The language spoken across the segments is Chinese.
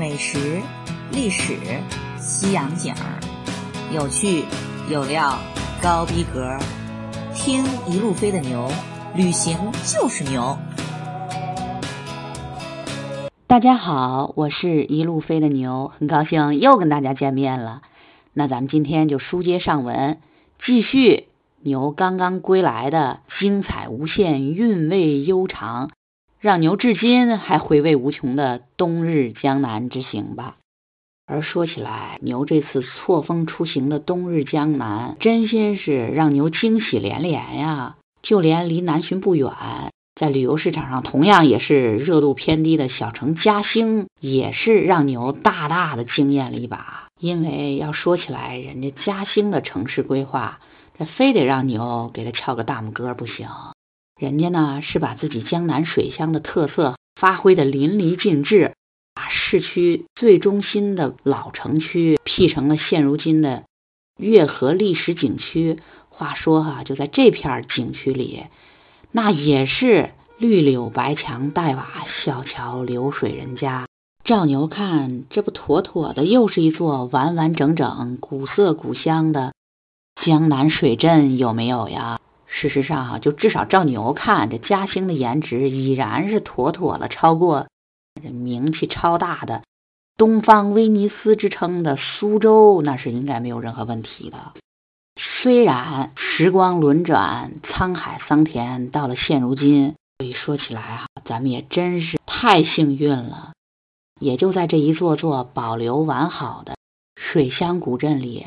美食、历史、西洋景儿，有趣有料，高逼格。听一路飞的牛，旅行就是牛。大家好，我是一路飞的牛，很高兴又跟大家见面了。那咱们今天就书接上文，继续牛刚刚归来的精彩无限、韵味悠长，让牛至今还回味无穷的冬日江南之行吧。而说起来，牛这次错峰出行的冬日江南，真心是让牛惊喜连连呀！就连离南浔不远。在旅游市场上，同样也是热度偏低的小城嘉兴，也是让牛大大的惊艳了一把。因为要说起来，人家嘉兴的城市规划，这非得让牛给他翘个大拇哥不行。人家呢是把自己江南水乡的特色发挥的淋漓尽致，把市区最中心的老城区辟成了现如今的月河历史景区。话说哈，就在这片景区里。那也是绿柳白墙黛瓦，小桥流水人家。照牛看，这不妥妥的又是一座完完整整、古色古香的江南水镇，有没有呀？事实上哈，就至少照牛看，这嘉兴的颜值已然是妥妥的超过这名气超大的东方威尼斯之称的苏州，那是应该没有任何问题的。虽然时光轮转，沧海桑田，到了现如今，所以说起来啊，咱们也真是太幸运了。也就在这一座座保留完好的水乡古镇里，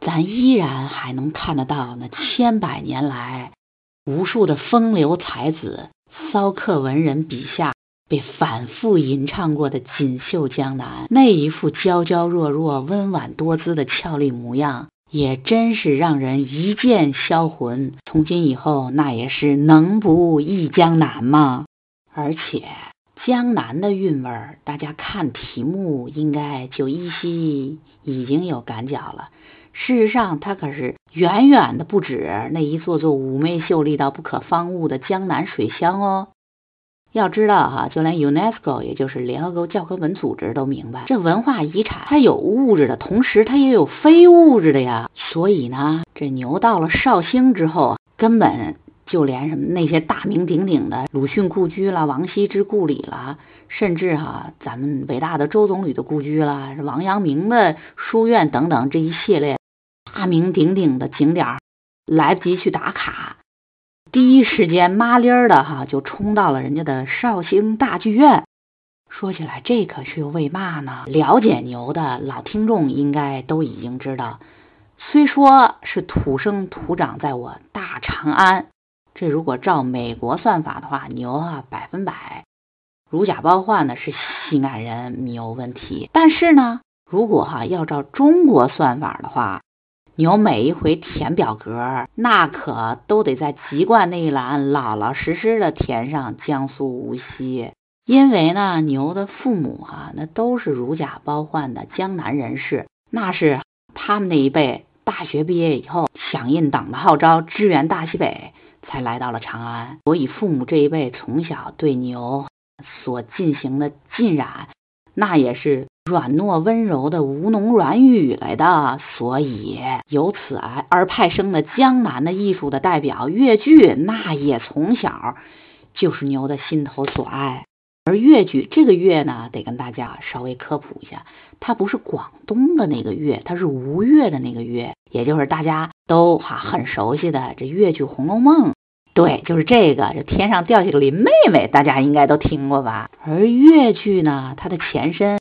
咱依然还能看得到那千百年来无数的风流才子、骚客文人笔下被反复吟唱过的锦绣江南，那一副娇娇弱弱、温婉多姿的俏丽模样。也真是让人一见销魂。从今以后，那也是能不忆江南吗？而且江南的韵味儿，大家看题目应该就依稀已经有感觉了。事实上，它可是远远的不止那一座座妩媚秀丽到不可方物的江南水乡哦。要知道哈，就连 UNESCO，也就是联合国教科文组织都明白，这文化遗产它有物质的同时，它也有非物质的呀。所以呢，这牛到了绍兴之后，根本就连什么那些大名鼎鼎的鲁迅故居啦、王羲之故里啦，甚至哈咱们伟大的周总理的故居啦、王阳明的书院等等这一系列大名鼎鼎的景点，来不及去打卡。第一时间，麻利儿的哈就冲到了人家的绍兴大剧院。说起来，这可是为嘛呢？了解牛的老听众应该都已经知道，虽说是土生土长在我大长安，这如果照美国算法的话，牛啊百分百如假包换的是西安人没有问题。但是呢，如果哈要照中国算法的话，牛每一回填表格，那可都得在籍贯那一栏老老实实的填上江苏无锡，因为呢，牛的父母哈那都是如假包换的江南人士，那是他们那一辈大学毕业以后响应党的号召支援大西北，才来到了长安。所以父母这一辈从小对牛所进行的浸染，那也是。软糯温柔的吴侬软语来的，所以由此而而派生的江南的艺术的代表越剧，那也从小就是牛的心头所爱。而越剧这个越呢，得跟大家稍微科普一下，它不是广东的那个越，它是吴越的那个越，也就是大家都哈很熟悉的这越剧《红楼梦》。对，就是这个，这天上掉下个林妹妹，大家应该都听过吧？而越剧呢，它的前身。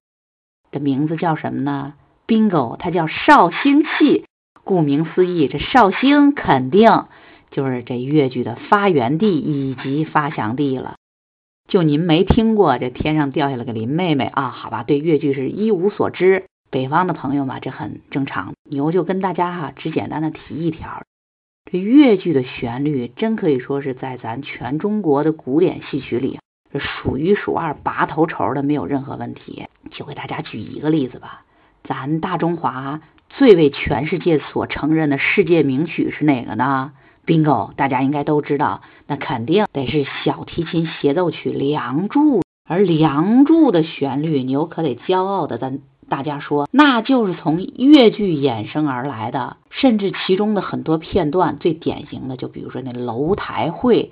的名字叫什么呢？Bingo，它叫绍兴戏。顾名思义，这绍兴肯定就是这越剧的发源地以及发祥地了。就您没听过这天上掉下来个林妹妹啊？好吧，对越剧是一无所知。北方的朋友嘛，这很正常。牛就跟大家哈，只简单的提一条：这越剧的旋律真可以说是在咱全中国的古典戏曲里。这数一数二拔头筹的，没有任何问题。就给大家举一个例子吧，咱大中华最为全世界所承认的世界名曲是哪个呢？Bingo，大家应该都知道，那肯定得是小提琴协奏曲《梁祝》。而《梁祝》的旋律，牛可得骄傲的咱大家说，那就是从越剧衍生而来的。甚至其中的很多片段，最典型的，就比如说那楼台会，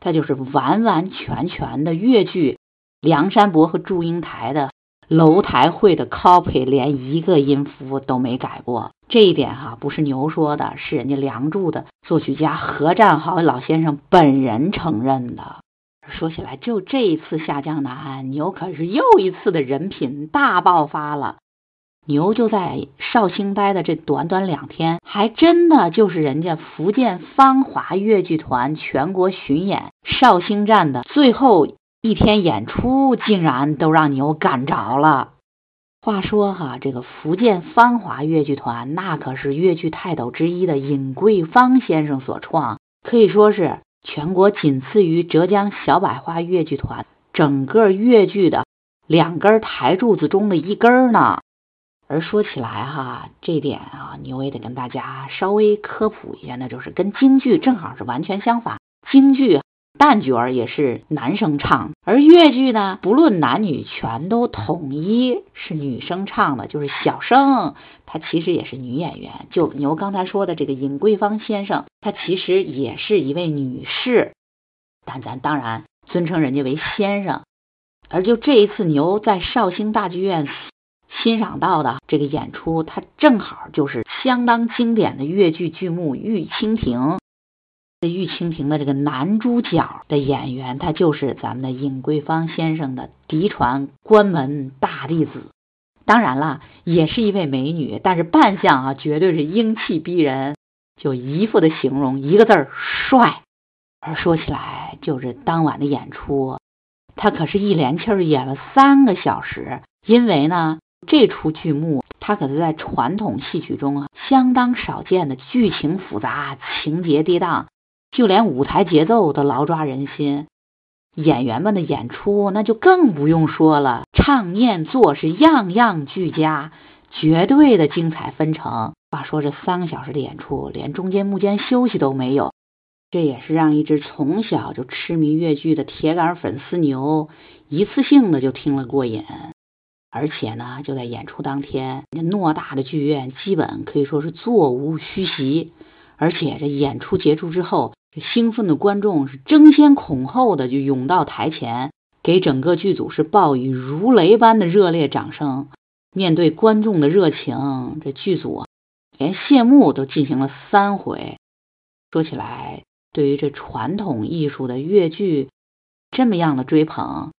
它就是完完全全的越剧梁山伯和祝英台的楼台会的 copy，连一个音符都没改过。这一点哈，不是牛说的，是人家《梁祝》的作曲家何占豪老先生本人承认的。说起来，就这一次下江南，牛可是又一次的人品大爆发了。牛就在绍兴待的这短短两天，还真的就是人家福建芳华越剧团全国巡演绍兴站的最后一天演出，竟然都让牛赶着了。话说哈，这个福建芳华越剧团，那可是越剧泰斗之一的尹桂芳先生所创，可以说是。全国仅次于浙江小百花越剧团，整个越剧的两根台柱子中的一根呢。而说起来哈，这点啊，牛也得跟大家稍微科普一下，那就是跟京剧正好是完全相反，京剧。旦角儿也是男生唱，而越剧呢，不论男女，全都统一是女生唱的，就是小生，他其实也是女演员。就牛刚才说的这个尹桂芳先生，他其实也是一位女士，但咱当然尊称人家为先生。而就这一次牛在绍兴大剧院欣赏到的这个演出，它正好就是相当经典的越剧剧目《玉蜻蜓》。这玉蜻蜓的这个男主角的演员，他就是咱们的尹桂芳先生的嫡传关门大弟子。当然了，也是一位美女，但是扮相啊，绝对是英气逼人，就姨父的形容一个字儿帅。而说起来，就是当晚的演出，他可是一连气儿演了三个小时。因为呢，这出剧目，他可是在传统戏曲中啊相当少见的剧情复杂、情节跌宕。就连舞台节奏都牢抓人心，演员们的演出那就更不用说了，唱念做是样样俱佳，绝对的精彩纷呈。话说这三个小时的演出，连中间幕间休息都没有，这也是让一只从小就痴迷越剧的铁杆粉丝牛一次性的就听了过瘾。而且呢，就在演出当天，那偌大的剧院基本可以说是座无虚席，而且这演出结束之后。兴奋的观众是争先恐后的就涌到台前，给整个剧组是报以如雷般的热烈掌声。面对观众的热情，这剧组连谢幕都进行了三回。说起来，对于这传统艺术的越剧这么样的追捧，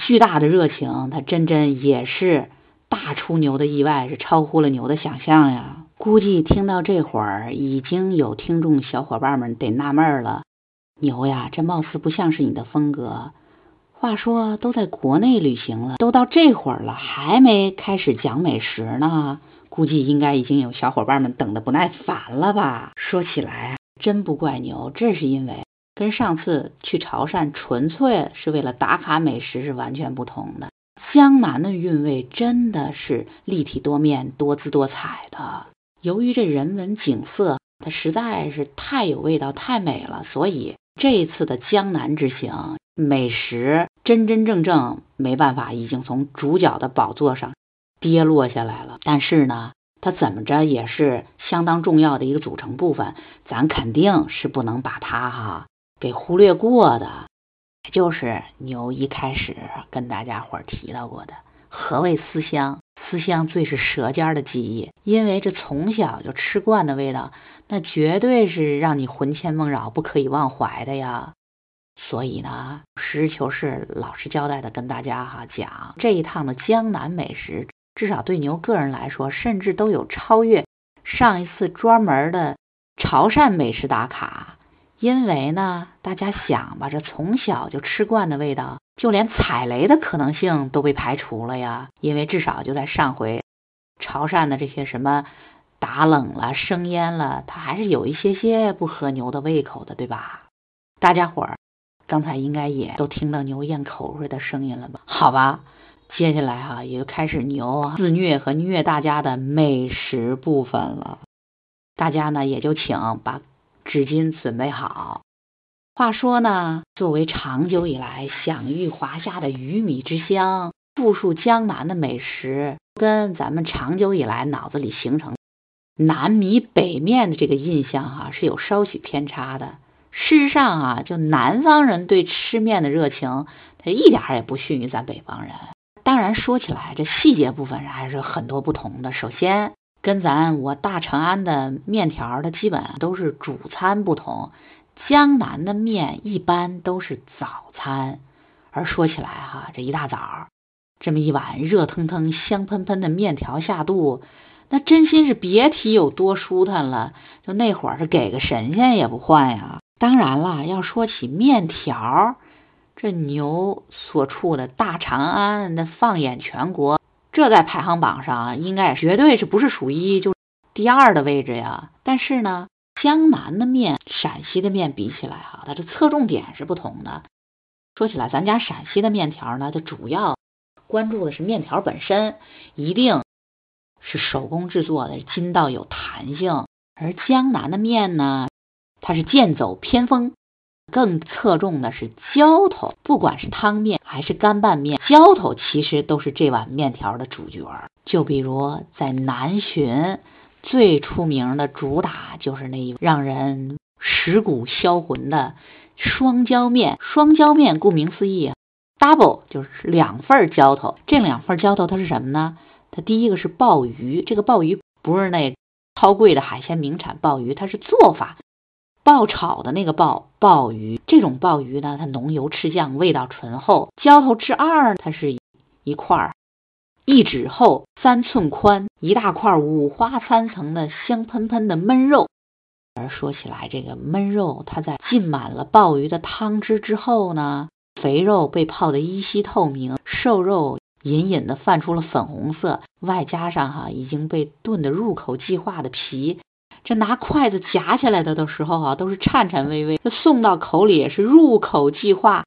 巨大的热情，它真真也是大出牛的意外，是超乎了牛的想象呀。估计听到这会儿，已经有听众小伙伴们得纳闷了：牛呀，这貌似不像是你的风格。话说都在国内旅行了，都到这会儿了，还没开始讲美食呢。估计应该已经有小伙伴们等的不耐烦了吧？说起来真不怪牛，这是因为跟上次去潮汕纯粹是为了打卡美食是完全不同的。江南的韵味真的是立体多面、多姿多彩的。由于这人文景色，它实在是太有味道、太美了，所以这一次的江南之行，美食真真正正没办法，已经从主角的宝座上跌落下来了。但是呢，它怎么着也是相当重要的一个组成部分，咱肯定是不能把它哈给忽略过的。就是牛一开始跟大家伙提到过的，何谓思乡？思乡最是舌尖的记忆，因为这从小就吃惯的味道，那绝对是让你魂牵梦绕、不可以忘怀的呀。所以呢，实事求是、老实交代的跟大家哈讲，这一趟的江南美食，至少对牛个人来说，甚至都有超越上一次专门的潮汕美食打卡。因为呢，大家想吧，这从小就吃惯的味道。就连踩雷的可能性都被排除了呀，因为至少就在上回潮汕的这些什么打冷了、生腌了，它还是有一些些不合牛的胃口的，对吧？大家伙儿刚才应该也都听到牛咽口水的声音了吧？好吧，接下来哈也就开始牛自虐和虐大家的美食部分了，大家呢也就请把纸巾准备好。话说呢，作为长久以来享誉华夏的鱼米之乡、富庶江南的美食，跟咱们长久以来脑子里形成南米北面的这个印象哈是有稍许偏差的。事实上啊，就南方人对吃面的热情，他一点也不逊于咱北方人。当然说起来，这细节部分还是很多不同的。首先，跟咱我大长安的面条它基本都是主餐不同。江南的面一般都是早餐，而说起来哈，这一大早这么一碗热腾腾、香喷喷的面条下肚，那真心是别提有多舒坦了。就那会儿是给个神仙也不换呀。当然了，要说起面条，这牛所处的大长安，那放眼全国，这在排行榜上应该绝对是不是数一就第二的位置呀。但是呢。江南的面，陕西的面比起来哈，它的侧重点是不同的。说起来，咱家陕西的面条呢，它主要关注的是面条本身，一定是手工制作的，筋道有弹性。而江南的面呢，它是剑走偏锋，更侧重的是浇头。不管是汤面还是干拌面，浇头其实都是这碗面条的主角。就比如在南浔。最出名的主打就是那一让人蚀骨销魂的双浇面。双浇面顾名思义，double 就是两份浇头。这两份浇头它是什么呢？它第一个是鲍鱼，这个鲍鱼不是那超贵的海鲜名产鲍鱼，它是做法爆炒的那个鲍鲍鱼。这种鲍鱼呢，它浓油赤酱，味道醇厚。浇头之二，它是一块儿。一指厚，三寸宽，一大块五花三层的香喷喷的焖肉。而说起来，这个焖肉，它在浸满了鲍鱼的汤汁之后呢，肥肉被泡得依稀透明，瘦肉隐隐的泛出了粉红色，外加上哈已经被炖得入口即化的皮，这拿筷子夹起来的的时候啊，都是颤颤巍巍；这送到口里也是入口即化。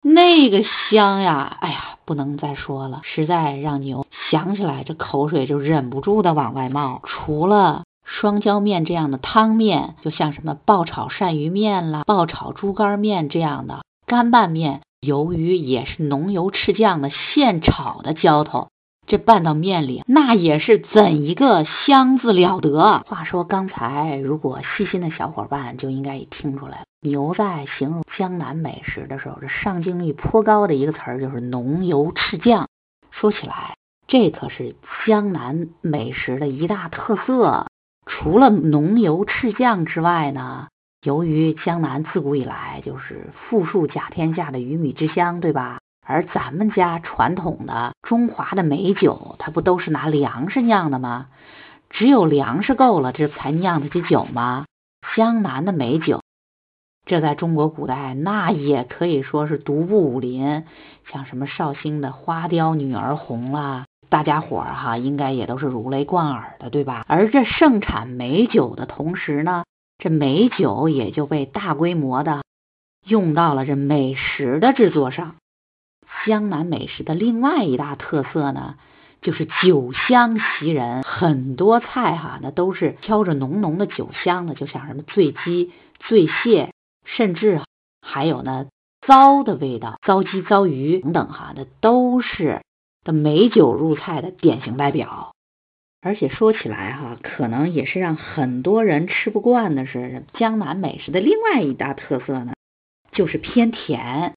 那个香呀，哎呀，不能再说了，实在让牛想起来，这口水就忍不住的往外冒。除了双椒面这样的汤面，就像什么爆炒鳝鱼面啦、爆炒猪肝面这样的干拌面，由于也是浓油赤酱的现炒的浇头。这拌到面里，那也是怎一个香字了得！话说刚才，如果细心的小伙伴就应该也听出来了，牛在形容江南美食的时候，这上镜率颇高的一个词儿就是浓油赤酱。说起来，这可是江南美食的一大特色。除了浓油赤酱之外呢，由于江南自古以来就是富庶甲天下的鱼米之乡，对吧？而咱们家传统的中华的美酒，它不都是拿粮食酿的吗？只有粮食够了，这才酿得起酒吗？江南的美酒，这在中国古代那也可以说是独步武林，像什么绍兴的花雕女儿红啦，大家伙儿哈应该也都是如雷贯耳的，对吧？而这盛产美酒的同时呢，这美酒也就被大规模的用到了这美食的制作上。江南美食的另外一大特色呢，就是酒香袭人，很多菜哈，那都是飘着浓浓的酒香的，就像什么醉鸡、醉蟹，甚至还有呢糟的味道，糟鸡、糟鱼等等哈，那都是的美酒入菜的典型代表。而且说起来哈，可能也是让很多人吃不惯的是江南美食的另外一大特色呢，就是偏甜。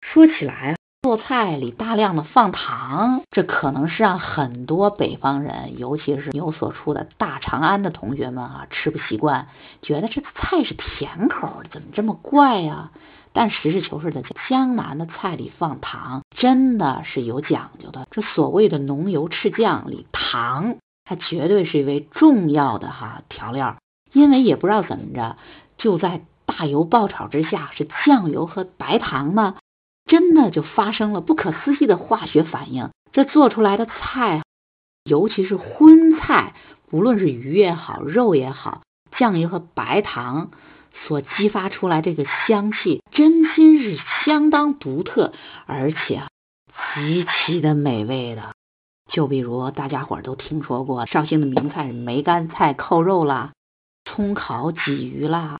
说起来。菜里大量的放糖，这可能是让很多北方人，尤其是有所处的大长安的同学们啊，吃不习惯，觉得这菜是甜口的，怎么这么怪呀？但实事求是的讲，江南的菜里放糖真的是有讲究的。这所谓的浓油赤酱里，糖它绝对是一味重要的哈调料，因为也不知道怎么着，就在大油爆炒之下，是酱油和白糖呢。真的就发生了不可思议的化学反应，这做出来的菜，尤其是荤菜，不论是鱼也好，肉也好，酱油和白糖所激发出来这个香气，真心是相当独特，而且极其的美味的。就比如大家伙儿都听说过绍兴的名菜梅干菜扣肉啦，葱烤鲫鱼啦，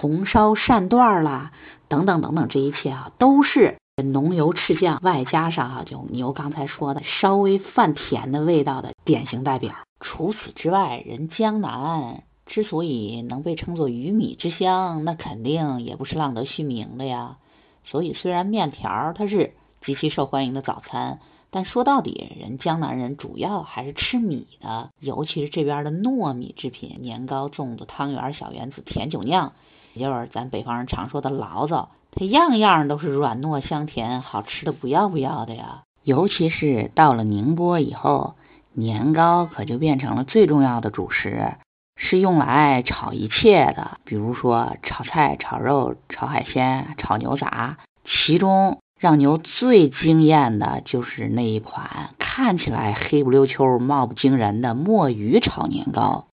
红烧鳝段啦，等等等等，这一切啊，都是浓油赤酱，外加上啊，就牛刚才说的稍微泛甜的味道的典型代表。除此之外，人江南之所以能被称作鱼米之乡，那肯定也不是浪得虚名的呀。所以，虽然面条它是极其受欢迎的早餐。但说到底，人江南人主要还是吃米的，尤其是这边的糯米制品，年糕、粽子、汤圆、小圆子、甜酒酿，也就是咱北方人常说的醪糟，它样样都是软糯香甜，好吃的不要不要的呀。尤其是到了宁波以后，年糕可就变成了最重要的主食，是用来炒一切的，比如说炒菜、炒肉、炒海鲜、炒牛杂，其中。让牛最惊艳的就是那一款看起来黑不溜秋、貌不惊人的墨鱼炒年糕。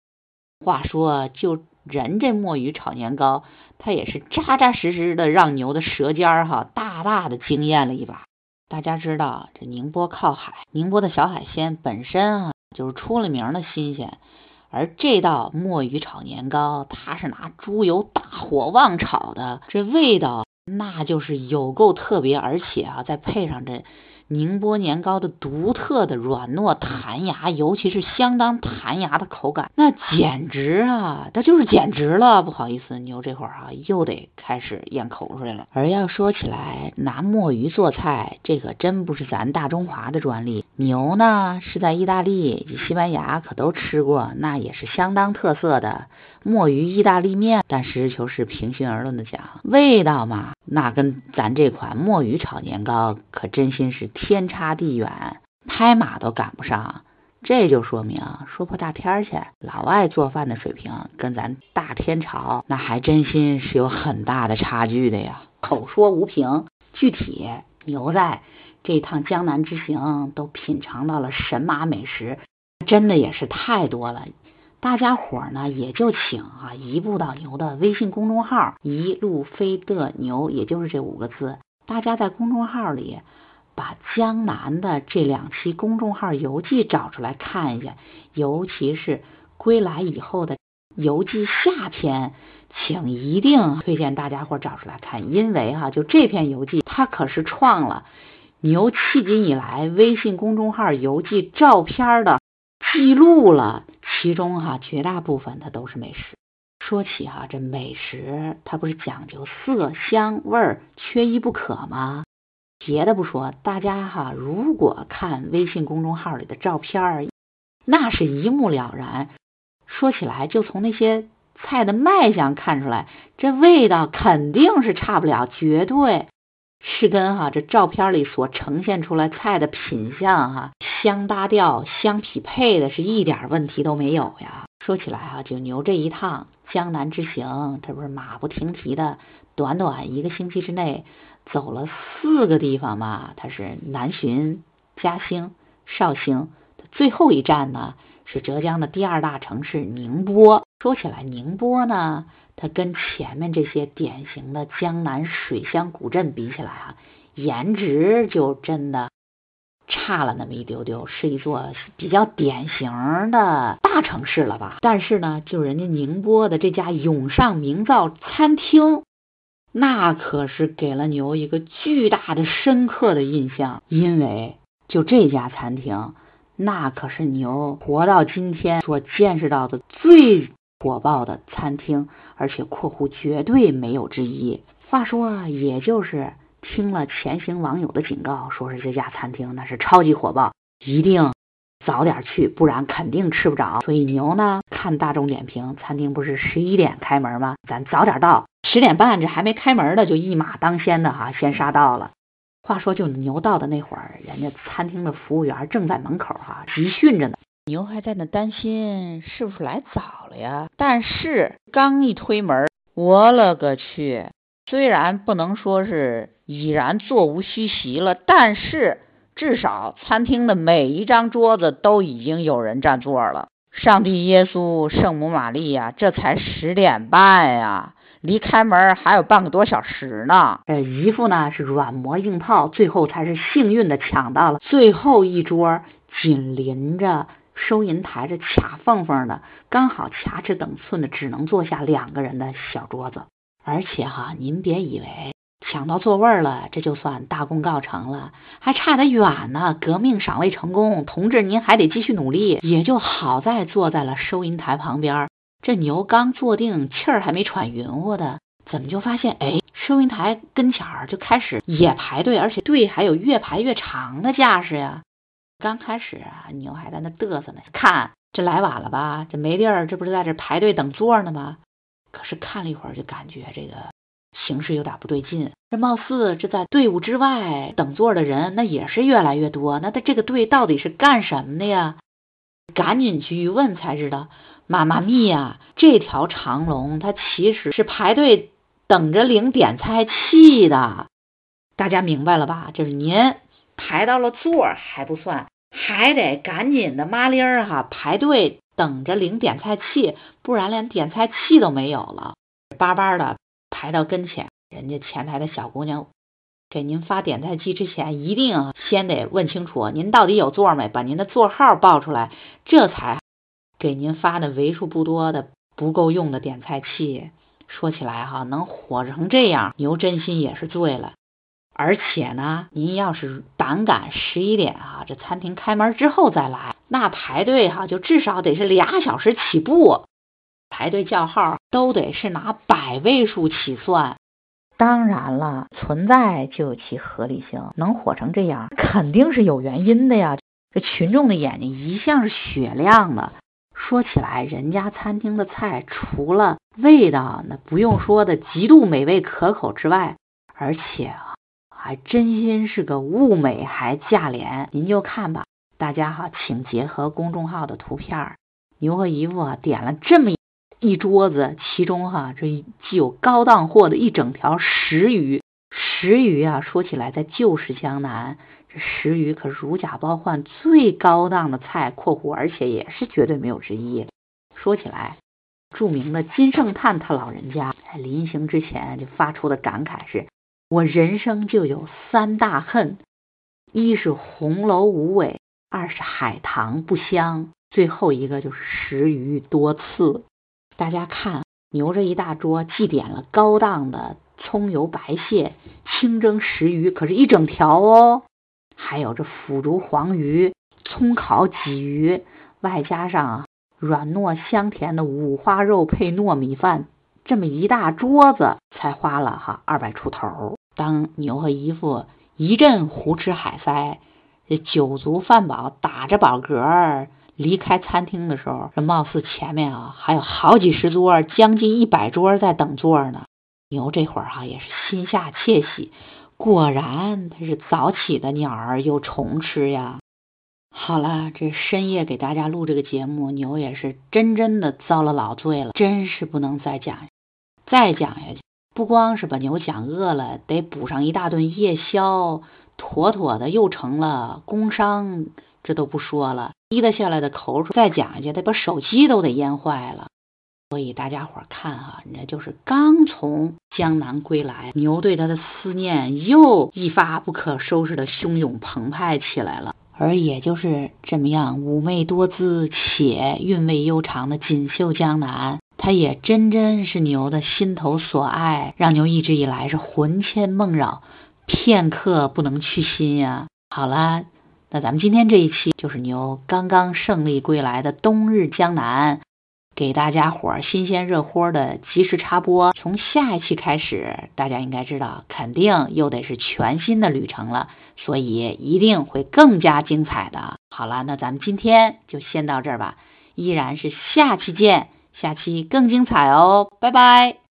话说，就人这墨鱼炒年糕，它也是扎扎实实的让牛的舌尖儿哈大大的惊艳了一把。大家知道，这宁波靠海，宁波的小海鲜本身啊就是出了名的新鲜，而这道墨鱼炒年糕，它是拿猪油大火旺炒的，这味道。那就是有够特别，而且啊，再配上这宁波年糕的独特的软糯弹牙，尤其是相当弹牙的口感，那简直啊，它就是简直了。不好意思，牛这会儿啊又得开始咽口水了。而要说起来，拿墨鱼做菜，这可真不是咱大中华的专利。牛呢是在意大利、西班牙可都吃过，那也是相当特色的。墨鱼意大利面，但实事求是，平心而论的讲，味道嘛，那跟咱这款墨鱼炒年糕可真心是天差地远，拍马都赶不上。这就说明，说破大天去，老外做饭的水平跟咱大天朝那还真心是有很大的差距的呀。口说无凭，具体牛在这趟江南之行都品尝到了神马美食，真的也是太多了。大家伙儿呢，也就请啊，移步到牛的微信公众号“一路飞的牛”，也就是这五个字。大家在公众号里把江南的这两期公众号游记找出来看一下，尤其是归来以后的游记下篇，请一定推荐大家伙找出来看，因为哈，就这篇游记，它可是创了牛迄今以来微信公众号游记照片的记录了。其中哈绝大部分它都是美食。说起哈这美食，它不是讲究色香味儿缺一不可吗？别的不说，大家哈如果看微信公众号里的照片儿，那是一目了然。说起来，就从那些菜的卖相看出来，这味道肯定是差不了，绝对。是跟哈这照片里所呈现出来菜的品相哈相搭调、相匹配的，是一点问题都没有呀。说起来哈，就牛这一趟江南之行，这不是马不停蹄的，短短一个星期之内走了四个地方嘛。它是南浔、嘉兴、绍兴，最后一站呢是浙江的第二大城市宁波。说起来，宁波呢。它跟前面这些典型的江南水乡古镇比起来啊，颜值就真的差了那么一丢丢，是一座比较典型的大城市了吧？但是呢，就人家宁波的这家永上名造餐厅，那可是给了牛一个巨大的、深刻的印象，因为就这家餐厅，那可是牛活到今天所见识到的最。火爆的餐厅，而且（括弧）绝对没有之一。话说，也就是听了前行网友的警告，说是这家餐厅那是超级火爆，一定早点去，不然肯定吃不着。所以牛呢，看大众点评，餐厅不是十一点开门吗？咱早点到，十点半这还没开门的，就一马当先的哈，先杀到了。话说，就牛到的那会儿，人家餐厅的服务员正在门口哈集训着呢。牛还在那担心是不是来早了呀？但是刚一推门，我勒个去！虽然不能说是已然座无虚席了，但是至少餐厅的每一张桌子都已经有人占座了。上帝耶稣、圣母玛利亚，这才十点半呀，离开门还有半个多小时呢。呃，姨夫呢是软磨硬泡，最后才是幸运的抢到了最后一桌，紧邻着。收银台这卡缝缝的，刚好卡尺等寸的，只能坐下两个人的小桌子。而且哈，您别以为抢到座位了，这就算大功告成了，还差得远呢。革命尚未成功，同志您还得继续努力。也就好在坐在了收银台旁边，这牛刚坐定，气儿还没喘匀乎的，怎么就发现哎，收银台跟前儿就开始也排队，而且队还有越排越长的架势呀。刚开始啊，牛还在那嘚瑟呢，看这来晚了吧？这没地儿，这不是在这排队等座呢吗？可是看了一会儿，就感觉这个形势有点不对劲。这貌似这在队伍之外等座的人，那也是越来越多。那他这个队到底是干什么的呀？赶紧去一问才知道，妈妈咪呀，这条长龙它其实是排队等着领点菜器的。大家明白了吧？就是您排到了座还不算，还得赶紧的麻利儿哈排队。等着领点菜器，不然连点菜器都没有了。巴巴的排到跟前，人家前台的小姑娘给您发点菜器之前，一定先得问清楚您到底有座没，把您的座号报出来，这才给您发的为数不多的不够用的点菜器。说起来哈，能火成这样，牛真心也是醉了。而且呢，您要是胆敢十一点啊，这餐厅开门之后再来，那排队哈就至少得是俩小时起步，排队叫号都得是拿百位数起算。当然了，存在就有其合理性，能火成这样，肯定是有原因的呀。这群众的眼睛一向是雪亮的。说起来，人家餐厅的菜除了味道那不用说的极度美味可口之外，而且啊。还真心是个物美还价廉，您就看吧。大家哈，请结合公众号的图片，牛和姨夫啊点了这么一桌子，其中哈这既有高档货的一整条石鱼。石鱼啊，说起来在旧时江南，这石鱼可如假包换最高档的菜（括弧而且也是绝对没有之一）。说起来，著名的金圣叹他老人家临行之前就发出的感慨是。我人生就有三大恨：一是红楼无尾，二是海棠不香，最后一个就是石鱼多刺。大家看，牛这一大桌，既点了高档的葱油白蟹、清蒸石鱼，可是一整条哦，还有这腐竹黄鱼、葱烤鲫鱼，外加上软糯香甜的五花肉配糯米饭，这么一大桌子，才花了哈二百出头。当牛和姨夫一阵胡吃海塞，这酒足饭饱，打着饱嗝儿离开餐厅的时候，这貌似前面啊还有好几十桌，将近一百桌在等座呢。牛这会儿哈也是心下窃喜，果然它是早起的鸟儿有虫吃呀。好了，这深夜给大家录这个节目，牛也是真真的遭了老罪了，真是不能再讲，再讲下去。不光是把牛讲饿了，得补上一大顿夜宵，妥妥的又成了工伤。这都不说了，滴得下来的口水，再讲下去，得把手机都得淹坏了。所以大家伙看哈，那就是刚从江南归来，牛对他的思念又一发不可收拾的汹涌澎湃起来了。而也就是这么样妩媚多姿且韵味悠长的锦绣江南。他也真真是牛的心头所爱，让牛一直以来是魂牵梦绕，片刻不能去心呀。好了，那咱们今天这一期就是牛刚刚胜利归来的冬日江南，给大家伙儿新鲜热乎的及时插播。从下一期开始，大家应该知道，肯定又得是全新的旅程了，所以一定会更加精彩的。好了，那咱们今天就先到这儿吧，依然是下期见。下期更精彩哦，拜拜。